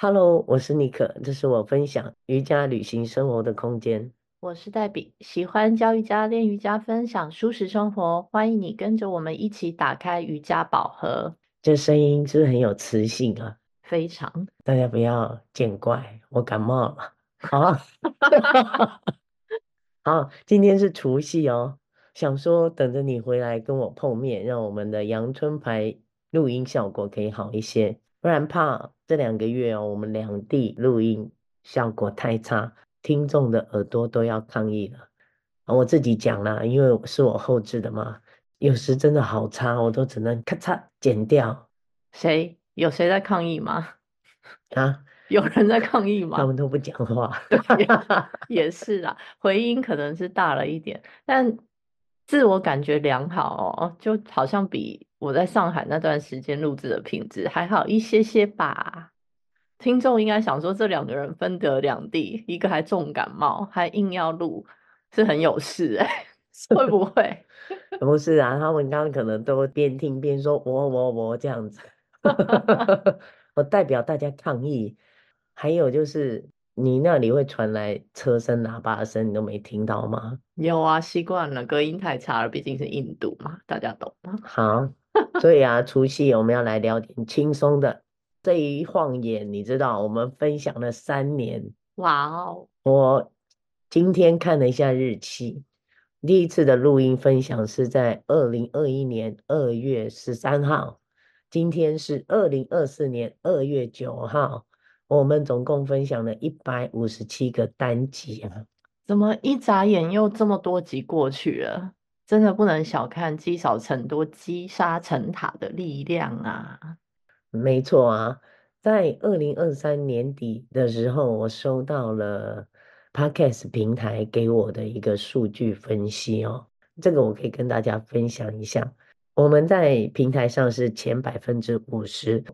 Hello，我是尼克，这是我分享瑜伽旅行生活的空间。我是黛比，喜欢教瑜伽、练瑜伽、分享舒适生活，欢迎你跟着我们一起打开瑜伽宝盒。这声音是不是很有磁性啊？非常，大家不要见怪，我感冒了。好，好，今天是除夕哦。想说等着你回来跟我碰面，让我们的阳春牌录音效果可以好一些，不然怕这两个月哦，我们两地录音效果太差，听众的耳朵都要抗议了。我自己讲啦，因为是我后置的嘛，有时真的好差，我都只能咔嚓剪掉。谁？有谁在抗议吗？啊？有人在抗议吗？他们都不讲话。也，也是啦，回音可能是大了一点，但。自我感觉良好哦，就好像比我在上海那段时间录制的品质还好一些些吧。听众应该想说，这两个人分隔两地，一个还重感冒，还硬要录，是很有事哎、欸，会不会？不是啊，他们刚刚可能都边听边说我我我这样子，我代表大家抗议。还有就是。你那里会传来车声、喇叭声，你都没听到吗？有啊，习惯了，隔音太差了，毕竟是印度嘛，大家懂吗？好，所以啊，除夕我们要来聊点轻松的。这一晃眼，你知道，我们分享了三年。哇哦！我今天看了一下日期，第一次的录音分享是在二零二一年二月十三号，今天是二零二四年二月九号。我们总共分享了一百五十七个单集啊！怎么一眨眼又这么多集过去了？真的不能小看积少成多、积沙成塔的力量啊！没错啊，在二零二三年底的时候，我收到了 Podcast 平台给我的一个数据分析哦，这个我可以跟大家分享一下。我们在平台上是前百分之五十，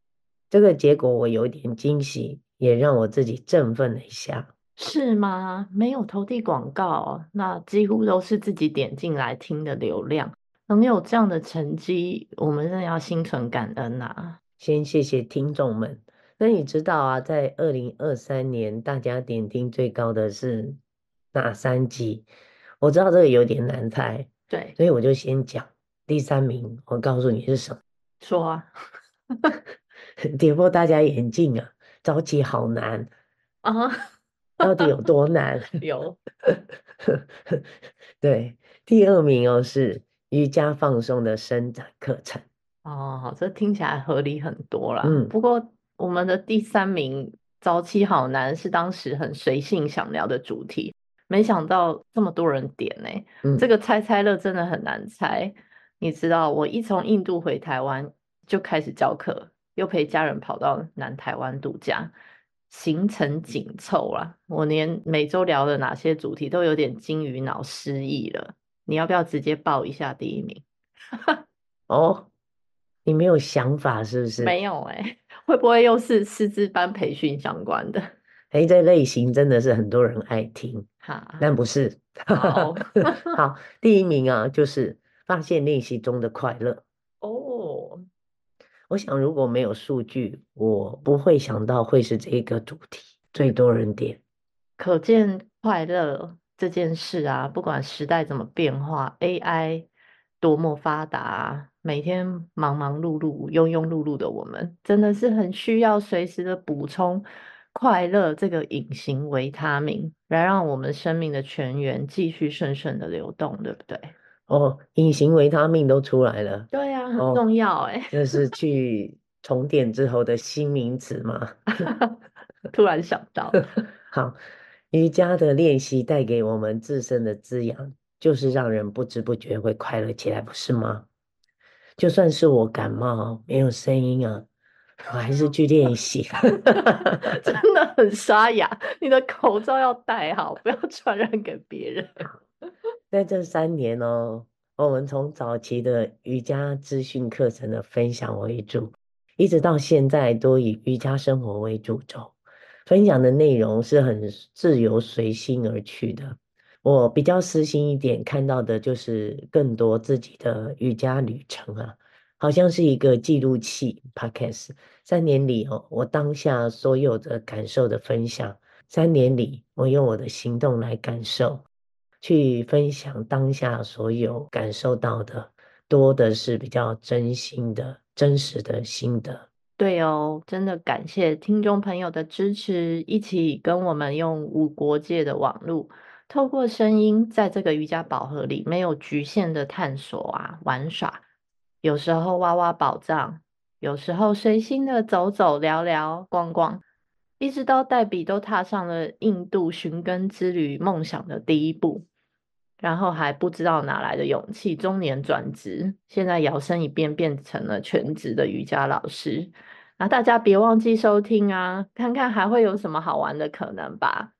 这个结果我有点惊喜。也让我自己振奋了一下，是吗？没有投递广告，那几乎都是自己点进来听的流量，能有这样的成绩，我们真的要心存感恩啊！先谢谢听众们。那你知道啊，在二零二三年，大家点听最高的是哪三集？我知道这个有点难猜，对，所以我就先讲第三名。我告诉你是什么？说啊，跌破大家眼镜啊！早起好难啊！到底有多难？有，对，第二名哦是瑜伽放松的伸展课程哦，这听起来合理很多啦。嗯，不过我们的第三名早起好难是当时很随性想聊的主题，没想到这么多人点呢。嗯，这个猜猜乐真的很难猜。你知道，我一从印度回台湾就开始教课。又陪家人跑到南台湾度假，行程紧凑啊！我连每周聊的哪些主题都有点金鱼脑失忆了。你要不要直接报一下第一名？哦，你没有想法是不是？没有哎、欸，会不会又是师资班培训相关的？哎、欸，这类型真的是很多人爱听，哈，但不是。好，好，第一名啊，就是发现练习中的快乐。哦。我想，如果没有数据，我不会想到会是这个主题最多人点。可见快乐这件事啊，不管时代怎么变化，AI 多么发达，每天忙忙碌碌、庸庸碌碌的我们，真的是很需要随时的补充快乐这个隐形维他命，来让我们生命的泉源继续顺顺的流动，对不对？哦，隐形维他命都出来了。对呀、啊，很重要哎、欸。这、哦就是去重点之后的新名词吗？突然想到。好，瑜伽的练习带给我们自身的滋养，就是让人不知不觉会快乐起来，不是吗？就算是我感冒没有声音啊，我还是去练习。真的很沙哑，你的口罩要戴好，不要传染给别人。在这三年哦，我们从早期的瑜伽资讯课程的分享为主，一直到现在都以瑜伽生活为主轴，分享的内容是很自由随心而去的。我比较私心一点，看到的就是更多自己的瑜伽旅程啊。好像是一个记录器 Podcast。三年里哦，我当下所有的感受的分享，三年里我用我的行动来感受，去分享当下所有感受到的，多的是比较真心的、真实的心得。对哦，真的感谢听众朋友的支持，一起跟我们用无国界的网络，透过声音，在这个瑜伽宝盒里没有局限的探索啊，玩耍，有时候挖挖宝藏，有时候随心的走走聊聊逛逛，一直到黛比都踏上了印度寻根之旅梦想的第一步。然后还不知道哪来的勇气，中年转职，现在摇身一变变成了全职的瑜伽老师。那大家别忘记收听啊，看看还会有什么好玩的可能吧。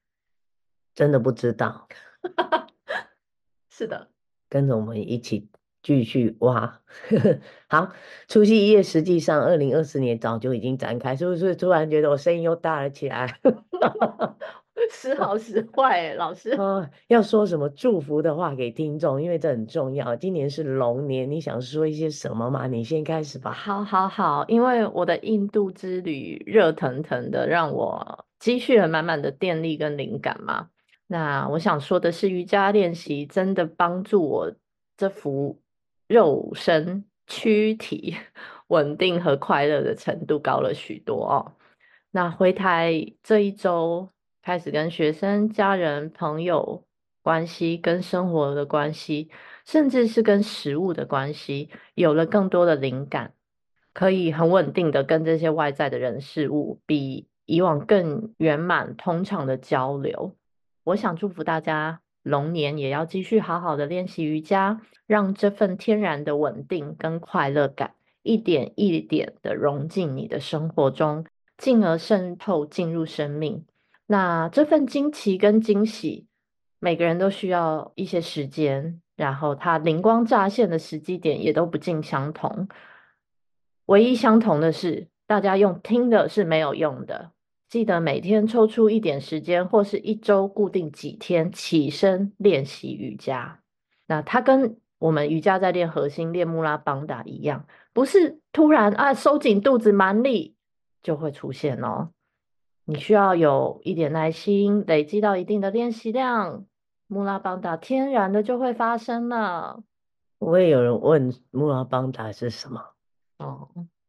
真的不知道，是的，跟着我们一起继续挖。好，除夕夜，实际上二零二四年早就已经展开，是不是？突然觉得我声音又大了起来。时好时坏，老师。啊，要说什么祝福的话给听众，因为这很重要。今年是龙年，你想说一些什么吗？你先开始吧。好，好，好，因为我的印度之旅热腾腾的，让我积蓄了满满的电力跟灵感嘛。那我想说的是，瑜伽练习真的帮助我这副肉身躯体 稳定和快乐的程度高了许多哦。那回台这一周。开始跟学生、家人、朋友关系，跟生活的关系，甚至是跟食物的关系，有了更多的灵感，可以很稳定的跟这些外在的人事物，比以往更圆满通畅的交流。我想祝福大家，龙年也要继续好好的练习瑜伽，让这份天然的稳定跟快乐感，一点一点的融进你的生活中，进而渗透进入生命。那这份惊奇跟惊喜，每个人都需要一些时间，然后它灵光乍现的时机点也都不尽相同。唯一相同的是，大家用听的是没有用的。记得每天抽出一点时间，或是一周固定几天起身练习瑜伽。那它跟我们瑜伽在练核心、练穆拉邦达一样，不是突然啊收紧肚子蛮力就会出现哦。你需要有一点耐心，累积到一定的练习量，穆拉邦达天然的就会发生了。我也有人问穆拉邦达是什么？哦，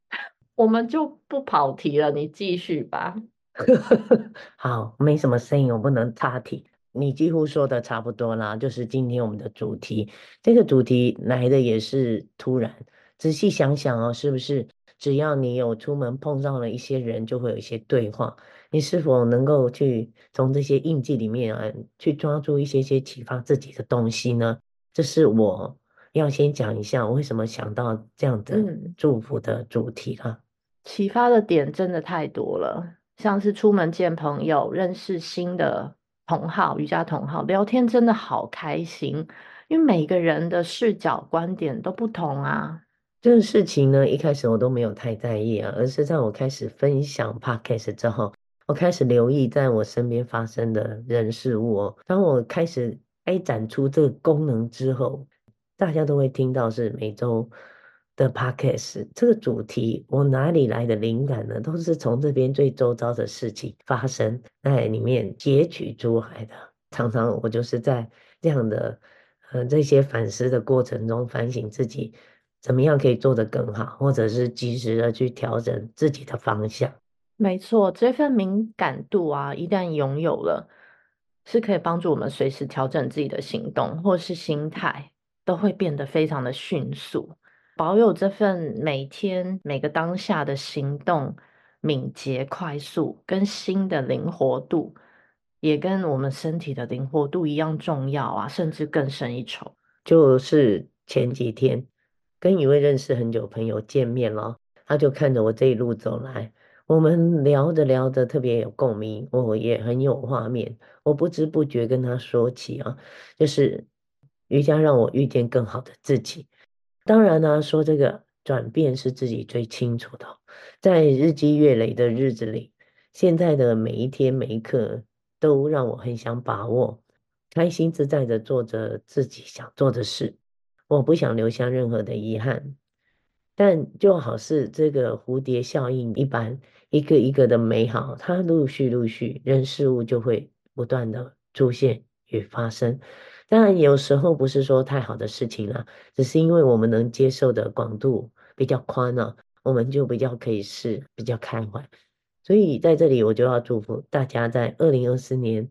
我们就不跑题了，你继续吧。好，没什么声音，我不能插题。你几乎说的差不多啦，就是今天我们的主题。这个主题来的也是突然，仔细想想哦，是不是？只要你有出门碰上了一些人，就会有一些对话。你是否能够去从这些印记里面啊，去抓住一些些启发自己的东西呢？这是我要先讲一下，我为什么想到这样的祝福的主题啊。启发的点真的太多了，像是出门见朋友、认识新的同好、瑜伽同好，聊天真的好开心，因为每个人的视角、观点都不同啊。这个事情呢，一开始我都没有太在意啊，而是在我开始分享 Podcast 之后。我开始留意在我身边发生的人事物哦。当我开始开展出这个功能之后，大家都会听到是每周的 podcast 这个主题。我哪里来的灵感呢？都是从这边最周遭的事情发生在里面截取出来的。常常我就是在这样的呃这些反思的过程中反省自己，怎么样可以做得更好，或者是及时的去调整自己的方向。没错，这份敏感度啊，一旦拥有了，是可以帮助我们随时调整自己的行动或是心态，都会变得非常的迅速。保有这份每天每个当下的行动敏捷、快速，跟心的灵活度，也跟我们身体的灵活度一样重要啊，甚至更胜一筹。就是前几天跟一位认识很久朋友见面了，他就看着我这一路走来。我们聊着聊着特别有共鸣，我也很有画面。我不知不觉跟他说起啊，就是瑜伽让我遇见更好的自己。当然呢，说这个转变是自己最清楚的。在日积月累的日子里，现在的每一天每一刻都让我很想把握，开心自在的做着自己想做的事。我不想留下任何的遗憾。但就好似这个蝴蝶效应一般，一个一个的美好，它陆续陆续，人事物就会不断的出现与发生。当然，有时候不是说太好的事情啦，只是因为我们能接受的广度比较宽了，我们就比较可以试，比较开怀。所以在这里，我就要祝福大家，在二零二四年，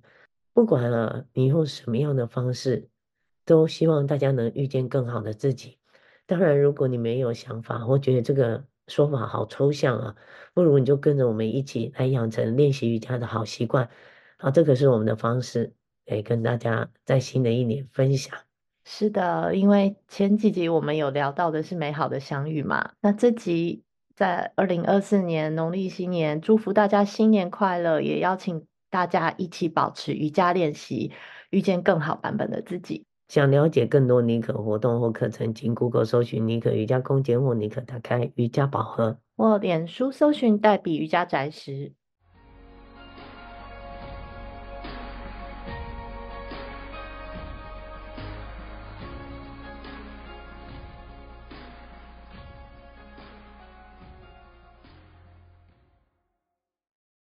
不管啊你用什么样的方式，都希望大家能遇见更好的自己。当然，如果你没有想法，我觉得这个说法好抽象啊，不如你就跟着我们一起来养成练习瑜伽的好习惯。好，这个是我们的方式，诶，跟大家在新的一年分享。是的，因为前几集我们有聊到的是美好的相遇嘛，那这集在二零二四年农历新年，祝福大家新年快乐，也邀请大家一起保持瑜伽练习，遇见更好版本的自己。想了解更多妮可活动或课程，请 Google 搜寻妮可瑜伽空间或妮可打开瑜伽宝盒，或脸书搜寻黛比瑜伽宅时。